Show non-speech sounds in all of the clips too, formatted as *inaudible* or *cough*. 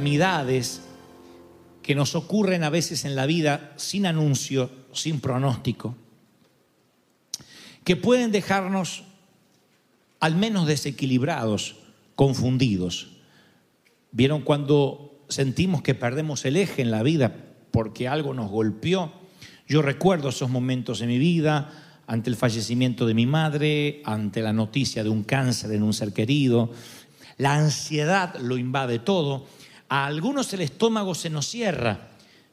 calamidades que nos ocurren a veces en la vida sin anuncio, sin pronóstico, que pueden dejarnos al menos desequilibrados, confundidos. ¿Vieron cuando sentimos que perdemos el eje en la vida porque algo nos golpeó? Yo recuerdo esos momentos en mi vida, ante el fallecimiento de mi madre, ante la noticia de un cáncer en un ser querido. La ansiedad lo invade todo. A algunos el estómago se nos cierra.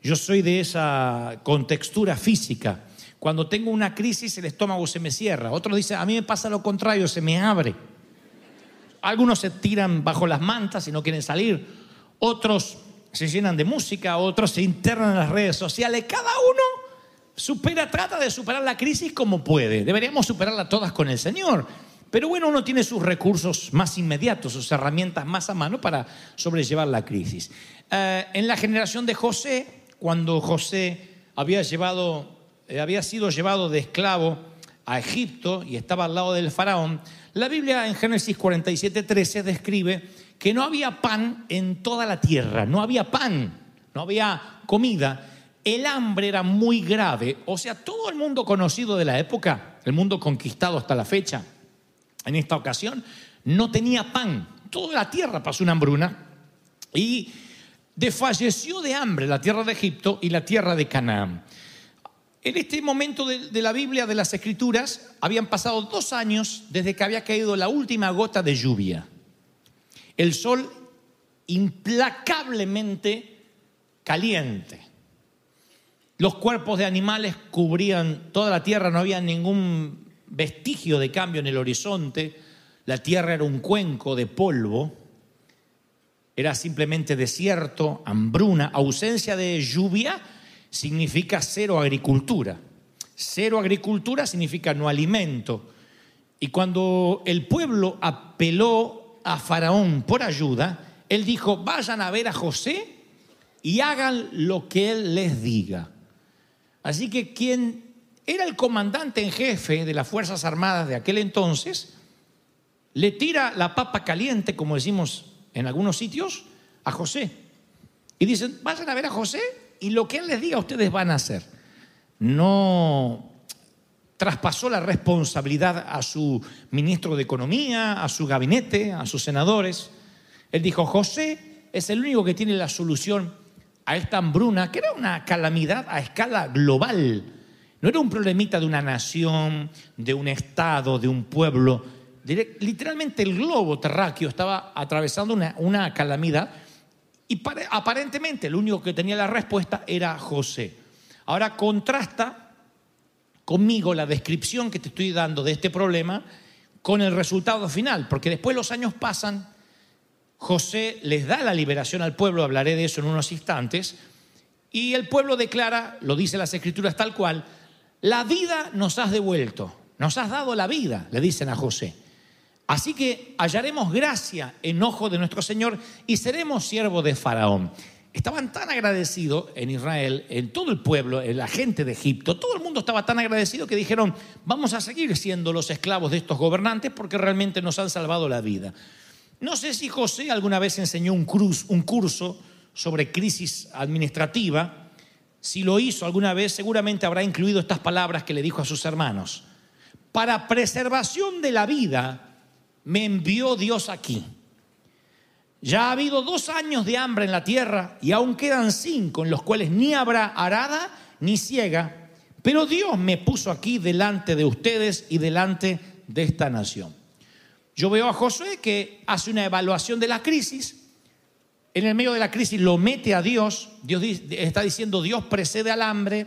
Yo soy de esa contextura física. Cuando tengo una crisis el estómago se me cierra. Otros dicen, a mí me pasa lo contrario, se me abre. Algunos se tiran bajo las mantas y no quieren salir. Otros se llenan de música, otros se internan en las redes sociales. Cada uno supera, trata de superar la crisis como puede. Deberíamos superarla todas con el Señor. Pero bueno, uno tiene sus recursos más inmediatos, sus herramientas más a mano para sobrellevar la crisis. Eh, en la generación de José, cuando José había, eh, había sido llevado de esclavo a Egipto y estaba al lado del faraón, la Biblia en Génesis 47, 13 describe que no había pan en toda la tierra, no había pan, no había comida. El hambre era muy grave, o sea, todo el mundo conocido de la época, el mundo conquistado hasta la fecha, en esta ocasión, no tenía pan. Toda la tierra pasó una hambruna y desfalleció de hambre la tierra de Egipto y la tierra de Canaán. En este momento de, de, la Biblia, de las Escrituras, habían pasado dos años desde que había caído la última gota de lluvia. El sol implacablemente caliente. Los cuerpos de animales cubrían toda la tierra, no había ningún vestigio de cambio en el horizonte. La tierra era un cuenco de polvo. Era simplemente desierto, hambruna, ausencia de lluvia significa cero agricultura. Cero agricultura significa no alimento. Y cuando el pueblo apeló a Faraón por ayuda, él dijo, vayan a ver a José y hagan lo que él les diga. Así que quien era el comandante en jefe de las Fuerzas Armadas de aquel entonces, le tira la papa caliente, como decimos en algunos sitios, a José. Y dicen, vayan a ver a José y lo que él les diga ustedes van a hacer. No traspasó la responsabilidad a su ministro de Economía, a su gabinete, a sus senadores. Él dijo, José es el único que tiene la solución a esta hambruna, que era una calamidad a escala global. No era un problemita de una nación, de un estado, de un pueblo. Literalmente el globo terráqueo estaba atravesando una, calamidad y aparentemente el único que tenía la respuesta era José. Ahora contrasta conmigo la descripción que te estoy dando de este problema con el resultado final, porque después los años pasan, José les da la liberación al pueblo, hablaré de eso en unos instantes, y el pueblo declara, lo dice las escrituras tal cual, la vida nos has devuelto, nos has dado la vida, le dicen a José. Así que hallaremos gracia en ojo de nuestro Señor y seremos siervos de Faraón. Estaban tan agradecidos en Israel, en todo el pueblo, en la gente de Egipto, todo el mundo estaba tan agradecido que dijeron, vamos a seguir siendo los esclavos de estos gobernantes porque realmente nos han salvado la vida. No sé si José alguna vez enseñó un, un curso sobre crisis administrativa, si lo hizo alguna vez, seguramente habrá incluido estas palabras que le dijo a sus hermanos. Para preservación de la vida me envió Dios aquí. Ya ha habido dos años de hambre en la tierra y aún quedan cinco en los cuales ni habrá arada ni ciega, pero Dios me puso aquí delante de ustedes y delante de esta nación. Yo veo a Josué que hace una evaluación de la crisis, en el medio de la crisis lo mete a Dios, Dios está diciendo Dios precede al hambre,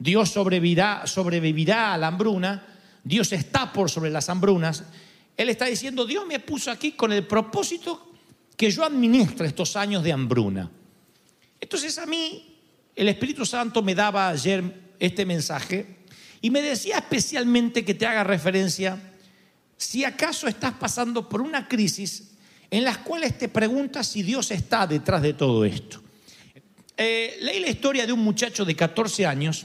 Dios sobrevivirá, sobrevivirá a la hambruna, Dios está por sobre las hambrunas. Él está diciendo, Dios me puso aquí con el propósito que yo administre estos años de hambruna. Entonces a mí el Espíritu Santo me daba ayer este mensaje y me decía especialmente que te haga referencia si acaso estás pasando por una crisis en las cuales te preguntas si Dios está detrás de todo esto. Eh, leí la historia de un muchacho de 14 años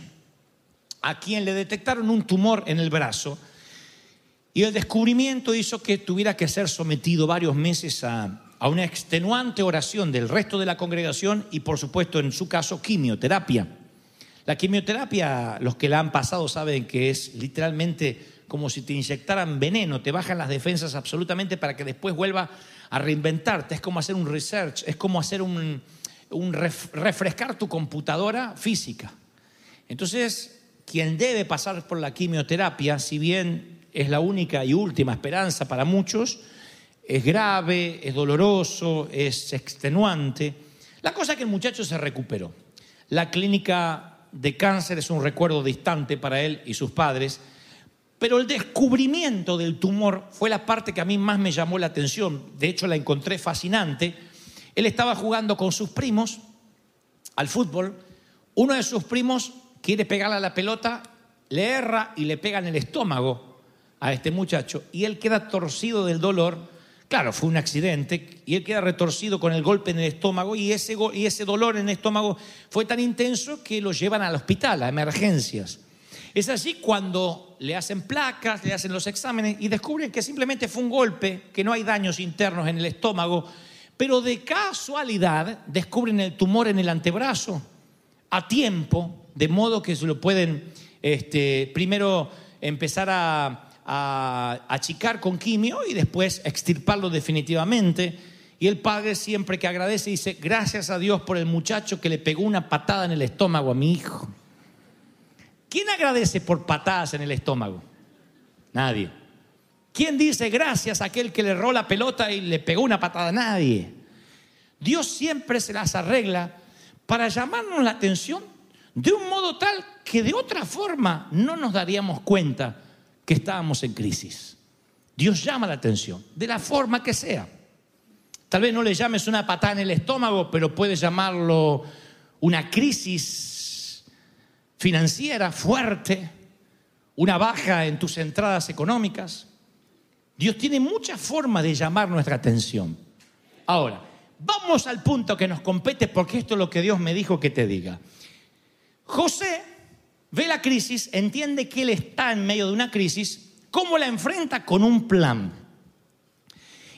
a quien le detectaron un tumor en el brazo y el descubrimiento hizo que tuviera que ser sometido varios meses a, a una extenuante oración del resto de la congregación y por supuesto en su caso quimioterapia. La quimioterapia, los que la han pasado saben que es literalmente como si te inyectaran veneno, te bajan las defensas absolutamente para que después vuelva a reinventarte. Es como hacer un research, es como hacer un, refrescar tu computadora física. Entonces, quien debe pasar por la quimioterapia, si bien es la única y última esperanza para muchos, es grave, es doloroso, es extenuante. La cosa es que el muchacho se recuperó. La clínica de cáncer es un recuerdo distante para él y sus padres, pero el descubrimiento del tumor fue la parte que a mí más me llamó la atención. De hecho, la encontré fascinante. Él estaba jugando con sus primos al fútbol. Uno de sus primos quiere pegarle a la pelota, le erra y le pega en el estómago a este muchacho y él queda torcido del dolor Claro, fue un accidente y él queda retorcido con el golpe en el estómago y ese, y ese dolor en el estómago fue tan intenso que lo llevan al hospital, a emergencias. Es así cuando le hacen placas, le hacen los exámenes y descubren que simplemente fue un golpe, que no hay daños internos en el estómago, pero de casualidad descubren el tumor en el antebrazo a tiempo, de modo que se lo pueden este, primero empezar a a achicar con quimio y después extirparlo definitivamente. Y el padre siempre que agradece dice, gracias a Dios por el muchacho que le pegó una patada en el estómago a mi hijo. ¿Quién agradece por patadas en el estómago? Nadie. ¿Quién dice gracias a aquel que le erró la pelota y le pegó una patada? Nadie. Dios siempre se las arregla para llamarnos la atención de un modo tal que de otra forma no nos daríamos cuenta que estábamos en crisis. Dios llama la atención, de la forma que sea. Tal vez no le llames una patada en el estómago, pero puedes llamarlo una crisis financiera fuerte, una baja en tus entradas económicas. Dios tiene muchas formas de llamar nuestra atención. Ahora, vamos al punto que nos compete porque esto es lo que Dios me dijo que te diga. José ve la crisis, entiende que él está en medio de una crisis, ¿cómo la enfrenta? Con un plan.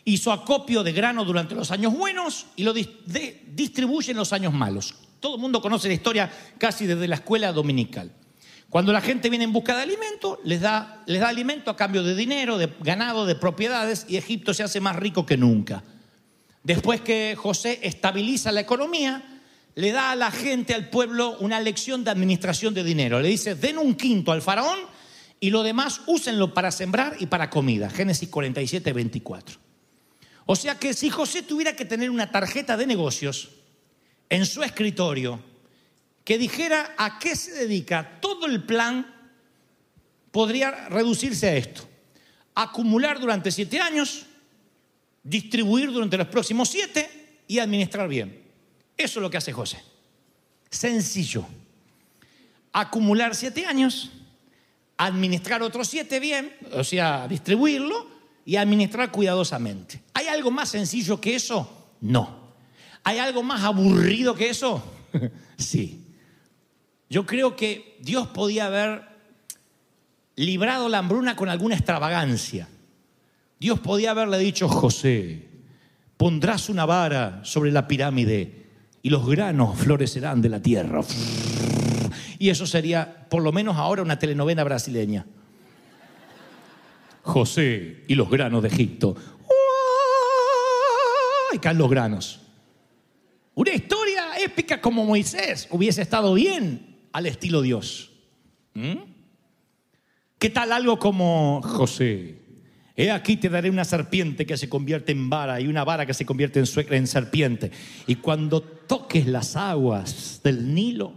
Hizo acopio de grano durante los años buenos y lo distribuye en los años malos. Todo el mundo conoce la historia casi desde la escuela dominical. Cuando la gente viene en busca de alimento, les da, les da alimento a cambio de dinero, de ganado, de propiedades, y Egipto se hace más rico que nunca. Después que José estabiliza la economía, le da a la gente, al pueblo, una lección de administración de dinero. Le dice, den un quinto al faraón y lo demás úsenlo para sembrar y para comida. Génesis 47, 24. O sea que si José tuviera que tener una tarjeta de negocios en su escritorio que dijera a qué se dedica todo el plan, podría reducirse a esto. Acumular durante siete años, distribuir durante los próximos siete y administrar bien. Eso es lo que hace José. Sencillo. Acumular siete años, administrar otros siete bien, o sea, distribuirlo y administrar cuidadosamente. ¿Hay algo más sencillo que eso? No. ¿Hay algo más aburrido que eso? *laughs* sí. Yo creo que Dios podía haber librado la hambruna con alguna extravagancia. Dios podía haberle dicho, José, pondrás una vara sobre la pirámide y los granos florecerán de la tierra. Y eso sería, por lo menos ahora, una telenovela brasileña. *laughs* José y los granos de Egipto. Y caen los granos. Una historia épica como Moisés hubiese estado bien al estilo Dios. ¿Mm? ¿Qué tal algo como José? He aquí te daré una serpiente que se convierte en vara y una vara que se convierte en, en serpiente. Y cuando toques las aguas del Nilo,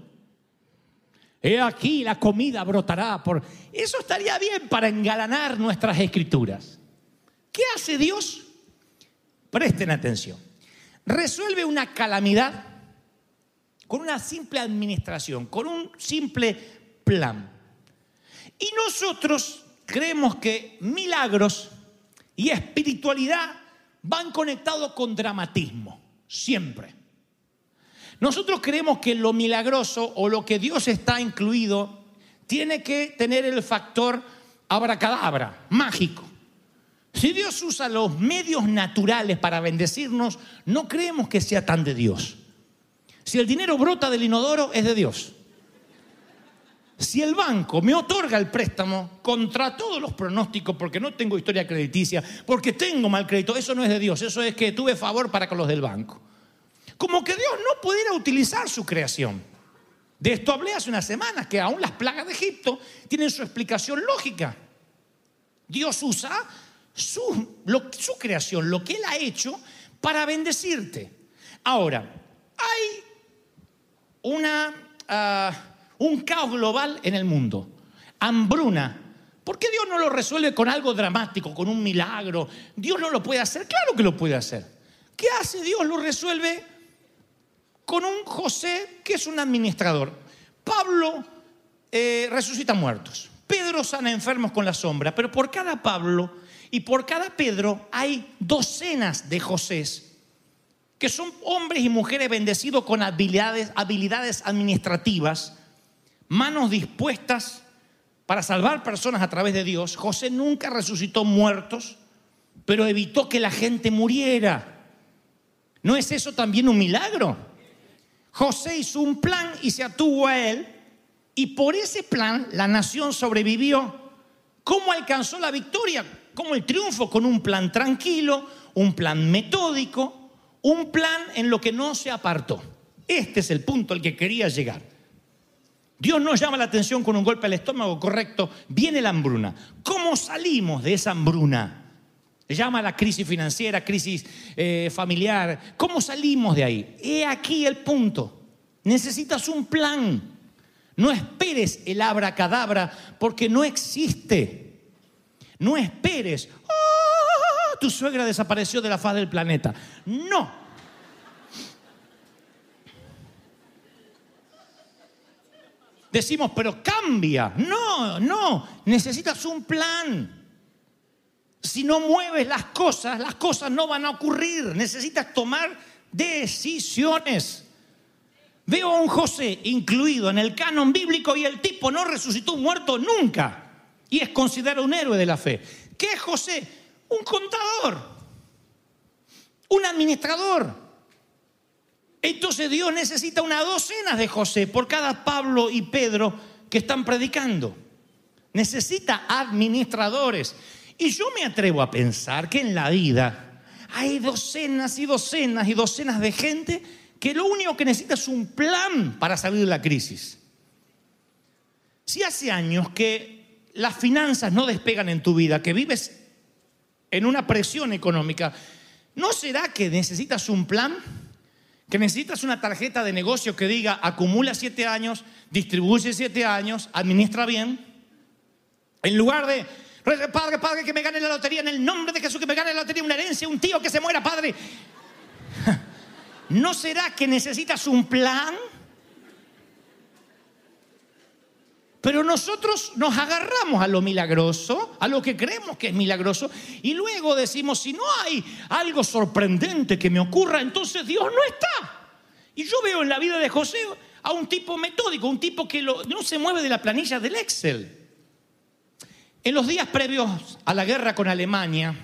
he aquí la comida brotará por... Eso estaría bien para engalanar nuestras escrituras. ¿Qué hace Dios? Presten atención. Resuelve una calamidad con una simple administración, con un simple plan. Y nosotros creemos que milagros y espiritualidad van conectados con dramatismo, siempre. Nosotros creemos que lo milagroso o lo que Dios está incluido tiene que tener el factor abracadabra, mágico. Si Dios usa los medios naturales para bendecirnos, no creemos que sea tan de Dios. Si el dinero brota del inodoro, es de Dios. Si el banco me otorga el préstamo contra todos los pronósticos, porque no tengo historia crediticia, porque tengo mal crédito, eso no es de Dios, eso es que tuve favor para con los del banco. Como que Dios no pudiera utilizar su creación. De esto hablé hace unas semanas, que aún las plagas de Egipto tienen su explicación lógica. Dios usa su, creación, lo que Él ha hecho, para bendecirte. Ahora, hay una, ah, un caos global en el mundo, hambruna. ¿Por qué Dios no lo resuelve con algo dramático, con un milagro? Dios no lo puede hacer, claro que lo puede hacer. ¿Qué hace Dios? Lo resuelve con un José que es un administrador. Pablo eh, resucita muertos. Pedro sana enfermos con la sombra. Pero por cada Pablo y por cada Pedro hay docenas de Josés que son hombres y mujeres bendecidos con habilidades, habilidades administrativas, manos dispuestas para salvar personas a través de Dios. José nunca resucitó muertos, pero evitó que la gente muriera. ¿No es eso también un milagro? José hizo un plan y se atuvo a él, y por ese plan la nación sobrevivió. ¿Cómo alcanzó la victoria? ¿Cómo el triunfo? Con un plan tranquilo, un plan metódico, un plan en lo que no se apartó. Este es el punto al que quería llegar. Dios nos llama la atención con un golpe al estómago, correcto. Viene la hambruna. ¿Cómo salimos de esa hambruna? Llama la crisis financiera, crisis eh, familiar. ¿Cómo salimos de ahí? He aquí el punto. Necesitas un plan. No esperes el abracadabra porque no existe. No esperes. "Ah, tu suegra desapareció de la faz del planeta. No. Decimos, pero cambia. No, no. Necesitas un plan. Si no mueves las cosas, las cosas no van a ocurrir. Necesitas tomar decisiones. Veo a un José incluido en el canon bíblico y el tipo no resucitó muerto nunca. Y es considerado un héroe de la fe. ¿Qué es José? Un contador. Un administrador. Entonces Dios necesita una docena de José por cada Pablo y Pedro que están predicando. Necesita administradores. Y yo me atrevo a pensar que en la vida hay docenas y docenas y docenas de gente que lo único que necesita es un plan para salir de la crisis. Si hace años que las finanzas no despegan en tu vida, que vives en una presión económica, ¿no será que necesitas un plan? Que necesitas una tarjeta de negocio que diga acumula siete años, distribuye siete años, administra bien. En lugar de, Padre, Padre, que me gane la lotería, en el nombre de Jesús, que me gane la lotería, una herencia, un tío que se muera, Padre. *laughs* ¿No será que necesitas un plan? Pero nosotros nos agarramos a lo milagroso, a lo que creemos que es milagroso, y luego decimos, si no hay algo sorprendente que me ocurra, entonces Dios no está. Y yo veo en la vida de José a un tipo metódico, un tipo que no se mueve de la planilla del Excel. En los días previos a la guerra con Alemania,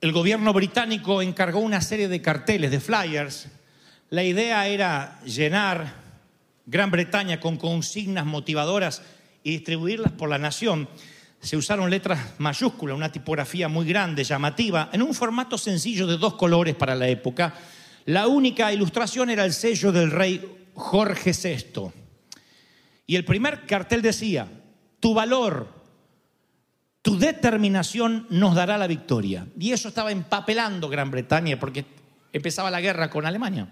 el gobierno británico encargó una serie de carteles, de flyers. La idea era llenar Gran Bretaña con consignas motivadoras y distribuirlas por la nación, se usaron letras mayúsculas, una tipografía muy grande, llamativa, en un formato sencillo de dos colores para la época. La única ilustración era el sello del rey Jorge VI. Y el primer cartel decía, tu valor, tu determinación nos dará la victoria. Y eso estaba empapelando Gran Bretaña porque empezaba la guerra con Alemania.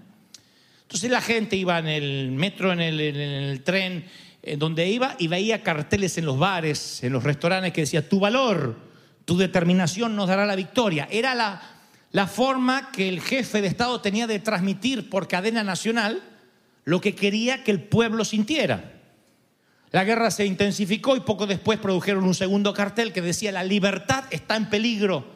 Entonces la gente iba en el metro, en el, en el tren, en donde iba y veía carteles en los bares, en los restaurantes que decía, tu valor, tu determinación nos dará la victoria. Era la, la forma que el jefe de Estado tenía de transmitir por cadena nacional lo que quería que el pueblo sintiera. La guerra se intensificó y poco después produjeron un segundo cartel que decía, la libertad está en peligro,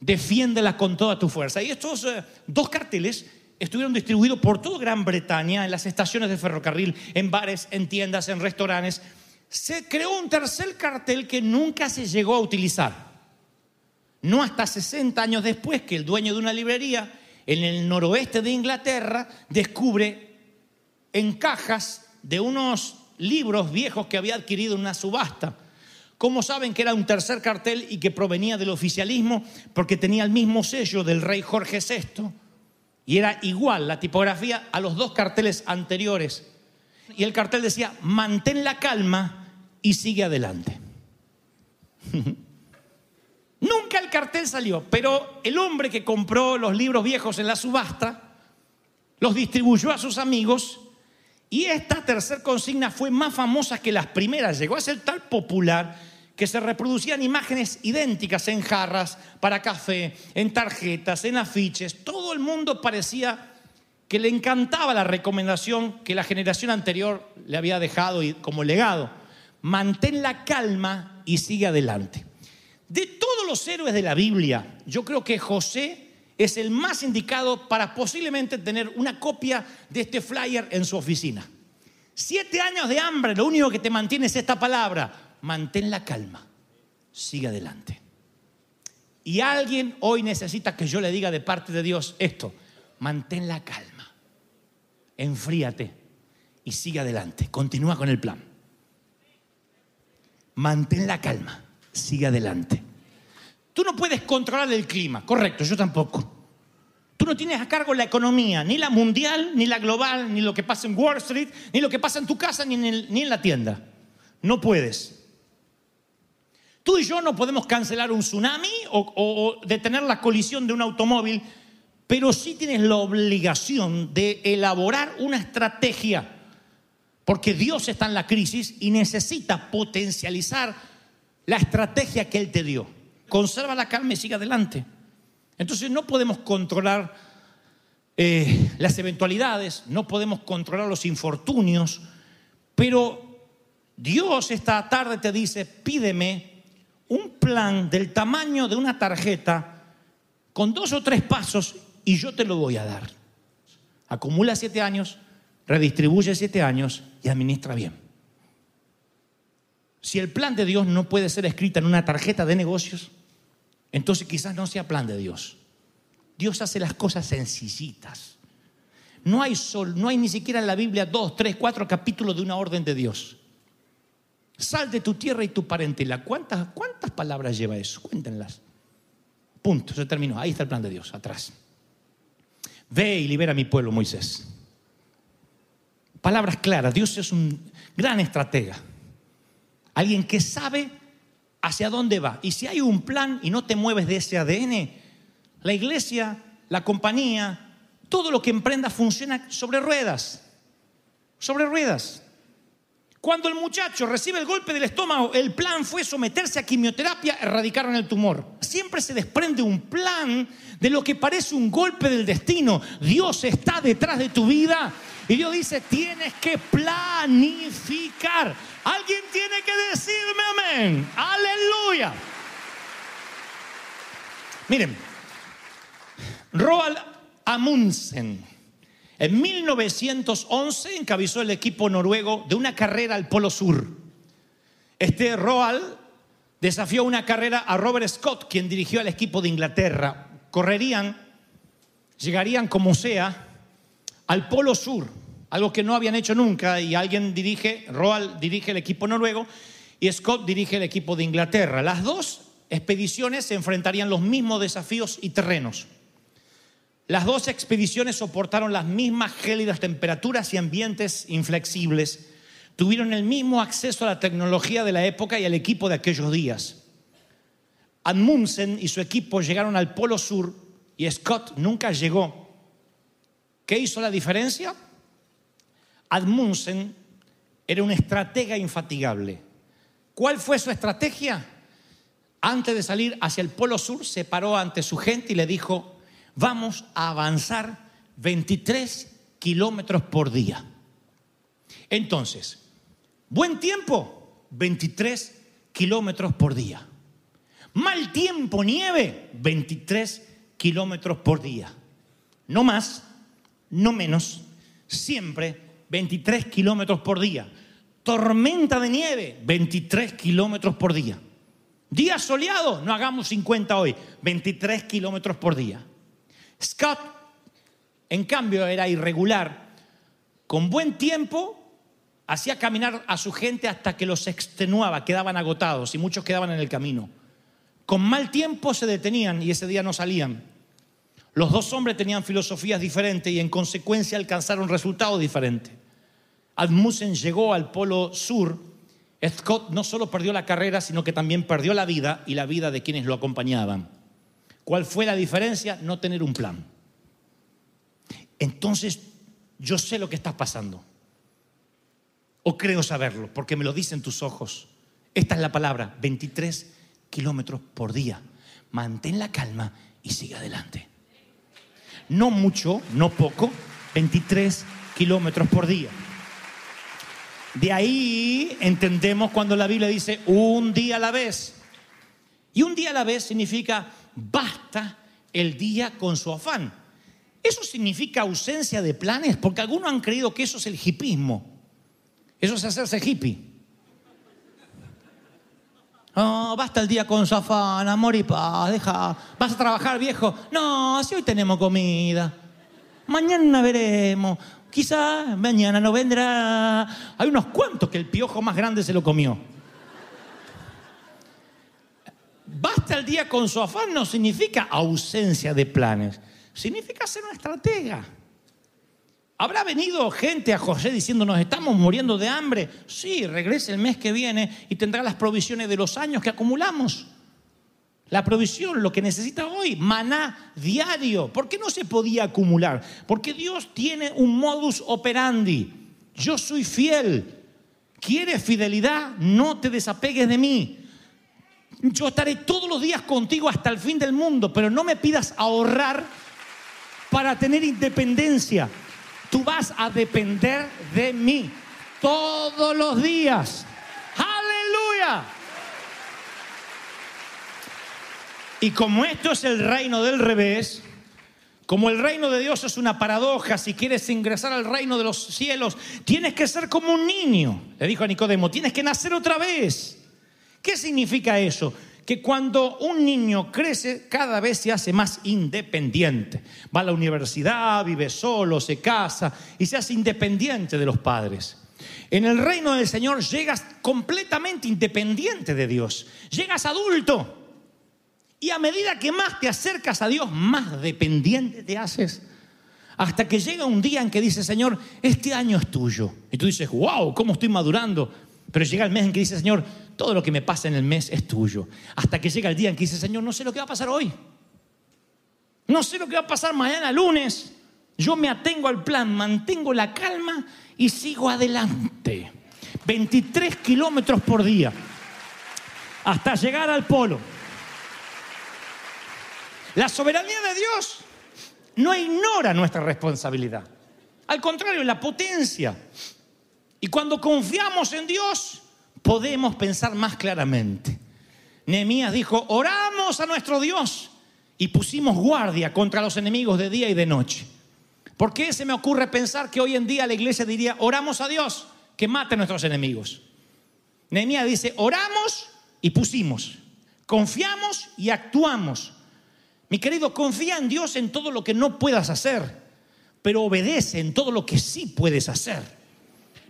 defiéndela con toda tu fuerza. Y estos eh, dos carteles estuvieron distribuidos por toda Gran Bretaña, en las estaciones de ferrocarril, en bares, en tiendas, en restaurantes. Se creó un tercer cartel que nunca se llegó a utilizar. No hasta 60 años después que el dueño de una librería en el noroeste de Inglaterra descubre en cajas de unos libros viejos que había adquirido en una subasta. ¿Cómo saben que era un tercer cartel y que provenía del oficialismo? Porque tenía el mismo sello del rey Jorge VI y era igual la tipografía a los dos carteles anteriores. Y el cartel decía, mantén la calma y sigue adelante. *laughs* Nunca el cartel salió, pero el hombre que compró los libros viejos en la subasta los distribuyó a sus amigos y esta tercera consigna fue más famosa que las primeras. Llegó a ser tan popular que se reproducían imágenes idénticas en jarras para café, en tarjetas, en afiches. Todo el mundo parecía que le encantaba la recomendación que la generación anterior le había dejado como legado. Mantén la calma y sigue adelante. De todos los héroes de la Biblia, yo creo que José es el más indicado para posiblemente tener una copia de este flyer en su oficina. Siete años de hambre, lo único que te mantiene es esta palabra, mantén la calma, sigue adelante. Y alguien hoy necesita que yo le diga de parte de Dios esto, mantén la calma, enfríate y sigue adelante, continúa con el plan. Mantén la calma, sigue adelante. Tú no puedes controlar el clima, correcto, yo tampoco. Tú no tienes a cargo la economía, ni la mundial, ni la global, ni lo que pasa en Wall Street, ni lo que pasa en tu casa, ni en, ni en la tienda. No puedes. Tú y yo no podemos cancelar un tsunami o, detener la colisión de un automóvil, pero sí tienes la obligación de elaborar una estrategia, porque Dios está en la crisis y necesita potencializar la estrategia que Él te dio. Conserva la calma y sigue adelante. Entonces no podemos controlar eh, las eventualidades, no podemos controlar los infortunios, pero Dios esta tarde te dice, pídeme un plan del tamaño de una tarjeta con dos o tres pasos y yo te lo voy a dar. Acumula siete años, redistribuye siete años y administra bien. Si el plan de Dios no puede ser escrito en una tarjeta de negocios, entonces quizás no sea plan de Dios. Dios hace las cosas sencillitas. No hay sol, no hay ni siquiera en la Biblia dos, tres, cuatro capítulos de una orden de Dios. Sal de tu tierra y tu parentela. ¿Cuántas, cuántas palabras lleva eso? Cuéntenlas. Punto, se terminó. Ahí está el plan de Dios, atrás. Ve y libera a mi pueblo, Moisés. Palabras claras. Dios es un gran estratega. Alguien que sabe hacia dónde va. Y si hay un plan y no te mueves de ese ADN, la iglesia, la compañía, todo lo que emprenda funciona sobre ruedas. Sobre ruedas. Cuando el muchacho recibe el golpe del estómago, el plan fue someterse a quimioterapia, erradicaron el tumor. Siempre se desprende un plan de lo que parece un golpe del destino. Dios está detrás de tu vida y Dios dice, tienes que planificar. Alguien tiene que decirme amén. Aleluya. Miren, Roald Amundsen en 1911 encabezó el equipo noruego de una carrera al Polo Sur. Este Roald desafió una carrera a Robert Scott, quien dirigió al equipo de Inglaterra. Correrían, llegarían como sea al Polo Sur, algo que no habían hecho nunca, y alguien dirige, Roald dirige el equipo noruego y Scott dirige el equipo de Inglaterra. Las dos expediciones se enfrentarían los mismos desafíos y terrenos. Las dos expediciones soportaron las mismas gélidas temperaturas y ambientes inflexibles. Tuvieron el mismo acceso a la tecnología de la época y al equipo de aquellos días. Amundsen y su equipo llegaron al Polo Sur y Scott nunca llegó. ¿Qué hizo la diferencia? Amundsen era un estratega infatigable. ¿Cuál fue su estrategia? Antes de salir hacia el Polo Sur, se paró ante su gente y le dijo, vamos a avanzar 23 kilómetros por día. Entonces, buen tiempo, 23 kilómetros por día. Mal tiempo, nieve, 23 kilómetros por día. No más, no menos, siempre 23 kilómetros por día. Tormenta de nieve, 23 kilómetros por día. Día soleado, no hagamos 50 hoy, 23 kilómetros por día. Scott, en cambio, era irregular. Con buen tiempo, hacía caminar a su gente hasta que los extenuaba, quedaban agotados y muchos quedaban en el camino. Con mal tiempo se detenían y ese día no salían. Los dos hombres tenían filosofías diferentes y en consecuencia alcanzaron resultados diferentes. Admussen llegó al Polo Sur. Scott no solo perdió la carrera, sino que también perdió la vida y la vida de quienes lo acompañaban. ¿Cuál fue la diferencia? No tener un plan. Entonces, yo sé lo que está pasando. O creo saberlo, porque me lo dicen tus ojos. Esta es la palabra, 23 kilómetros por día. Mantén la calma y sigue adelante. No mucho, no poco, 23 kilómetros por día. De ahí entendemos cuando la Biblia dice un día a la vez. Y un día a la vez significa basta el día con su afán. Eso significa ausencia de planes, porque algunos han creído que eso es el hipismo. Eso es hacerse hippie. Oh, basta el día con su afán, amor y paz, deja. ¿Vas a trabajar, viejo? No, si hoy tenemos comida. Mañana veremos. Quizá mañana no vendrá. Hay unos cuantos que el piojo más grande se lo comió. Basta el día con su afán no significa ausencia de planes, significa ser una estratega. ¿Habrá venido gente a José diciendo nos estamos muriendo de hambre? Sí, regrese el mes que viene y tendrá las provisiones de los años que acumulamos. La provisión, lo que necesita hoy, maná diario. ¿Por qué no se podía acumular? Porque Dios tiene un modus operandi. Yo soy fiel. ¿Quieres fidelidad? No te desapegues de mí. Yo estaré todos los días contigo hasta el fin del mundo, pero no me pidas ahorrar para tener independencia. Tú vas a depender de mí todos los días. Aleluya. Y como esto es el reino del revés, como el reino de Dios es una paradoja, si quieres ingresar al reino de los cielos, tienes que ser como un niño. Le dijo a Nicodemo, tienes que nacer otra vez. ¿Qué significa eso? Que cuando un niño crece, cada vez se hace más independiente. Va a la universidad, vive solo, se casa y se hace independiente de los padres. En el reino del Señor llegas completamente independiente de Dios. Llegas adulto. Y a medida que más te acercas a Dios, más dependiente te haces. Hasta que llega un día en que dice, Señor, este año es tuyo. Y tú dices, wow, ¿cómo estoy madurando? Pero llega el mes en que dice, Señor, todo lo que me pasa en el mes es tuyo. Hasta que llega el día en que dice, Señor, no sé lo que va a pasar hoy. No sé lo que va a pasar mañana lunes. Yo me atengo al plan, mantengo la calma y sigo adelante. 23 kilómetros por día. Hasta llegar al polo. La soberanía de Dios no ignora nuestra responsabilidad. Al contrario, la potencia. Y cuando confiamos en Dios, podemos pensar más claramente. Nehemías dijo, oramos a nuestro Dios y pusimos guardia contra los enemigos de día y de noche. ¿Por qué se me ocurre pensar que hoy en día la iglesia diría, oramos a Dios que mate a nuestros enemigos? Nehemías dice, oramos y pusimos, confiamos y actuamos. Mi querido, confía en Dios en todo lo que no puedas hacer. pero obedece en todo lo que sí puedes hacer.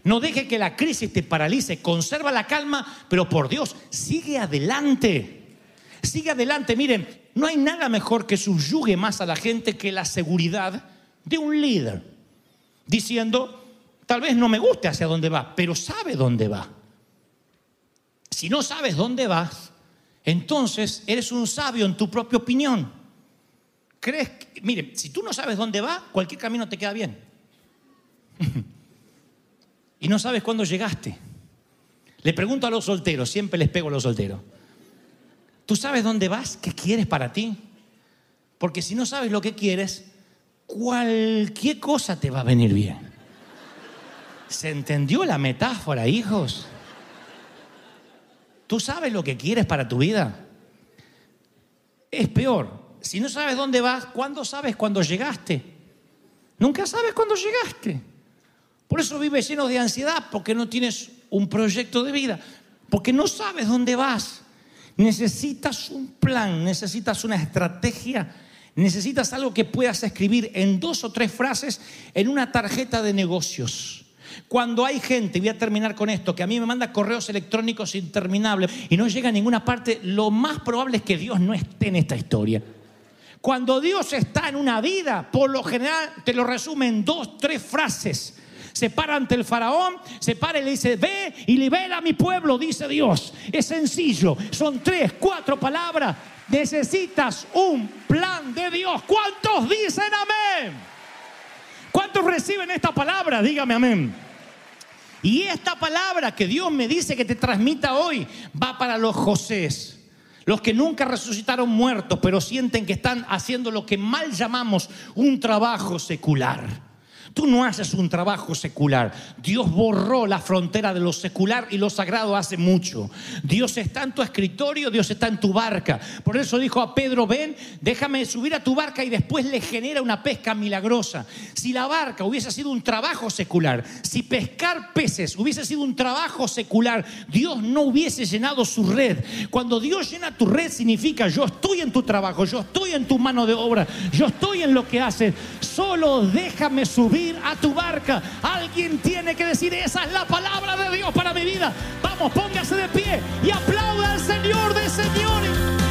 No deje que la crisis te paralice, conserva la calma, pero por Dios, sigue adelante. Sigue adelante. Miren, no hay nada mejor que subyugue más a la gente que la seguridad de un líder. Diciendo, tal vez no me guste hacia dónde va, pero sabe dónde va. Si no sabes dónde vas, entonces eres un sabio en tu propia opinión. ¿Crees? Que, mire, si tú no sabes dónde va, cualquier camino te queda bien. *laughs* y no sabes cuándo llegaste. Le pregunto a los solteros, siempre les pego a los solteros. ¿Tú sabes dónde vas? ¿Qué quieres para ti? Porque si no sabes lo que quieres, cualquier cosa te va a venir bien. ¿Se entendió la metáfora, hijos? ¿Tú sabes lo que quieres para tu vida? Es peor. Si no sabes dónde vas, ¿cuándo sabes cuándo llegaste? Nunca sabes cuándo llegaste. Por eso vives lleno de ansiedad, porque no tienes un proyecto de vida, porque no sabes dónde vas. Necesitas un plan, necesitas una estrategia, necesitas algo que puedas escribir en dos o tres frases en una tarjeta de negocios. Cuando hay gente, voy a terminar con esto, que a mí me manda correos electrónicos interminables y no llega a ninguna parte, lo más probable es que Dios no esté en esta historia. Cuando Dios está en una vida, por lo general te lo resume en dos, tres frases. Se para ante el faraón, se para y le dice, ve y libera a mi pueblo, dice Dios. Es sencillo, son tres, cuatro palabras. Necesitas un plan de Dios. ¿Cuántos dicen amén? ¿Cuántos reciben esta palabra? Dígame amén. Y esta palabra que Dios me dice que te transmita hoy va para los Josés. Los que nunca resucitaron muertos, pero sienten que están haciendo lo que mal llamamos un trabajo secular. Tú no haces un trabajo secular. Dios borró la frontera de lo secular y lo sagrado hace mucho. Dios está en tu escritorio, Dios está en tu barca. Por eso dijo a Pedro, ven, déjame subir a tu barca y después le genera una pesca milagrosa. Si la barca hubiese sido un trabajo secular, si pescar peces hubiese sido un trabajo secular, Dios no hubiese llenado su red. Cuando Dios llena tu red significa yo estoy en tu trabajo, yo estoy en tu mano de obra, yo estoy en lo que haces. Solo déjame subir a tu barca. Alguien tiene que decir, esa es la palabra de Dios para mi vida. Vamos, póngase de pie y aplauda al Señor de señores.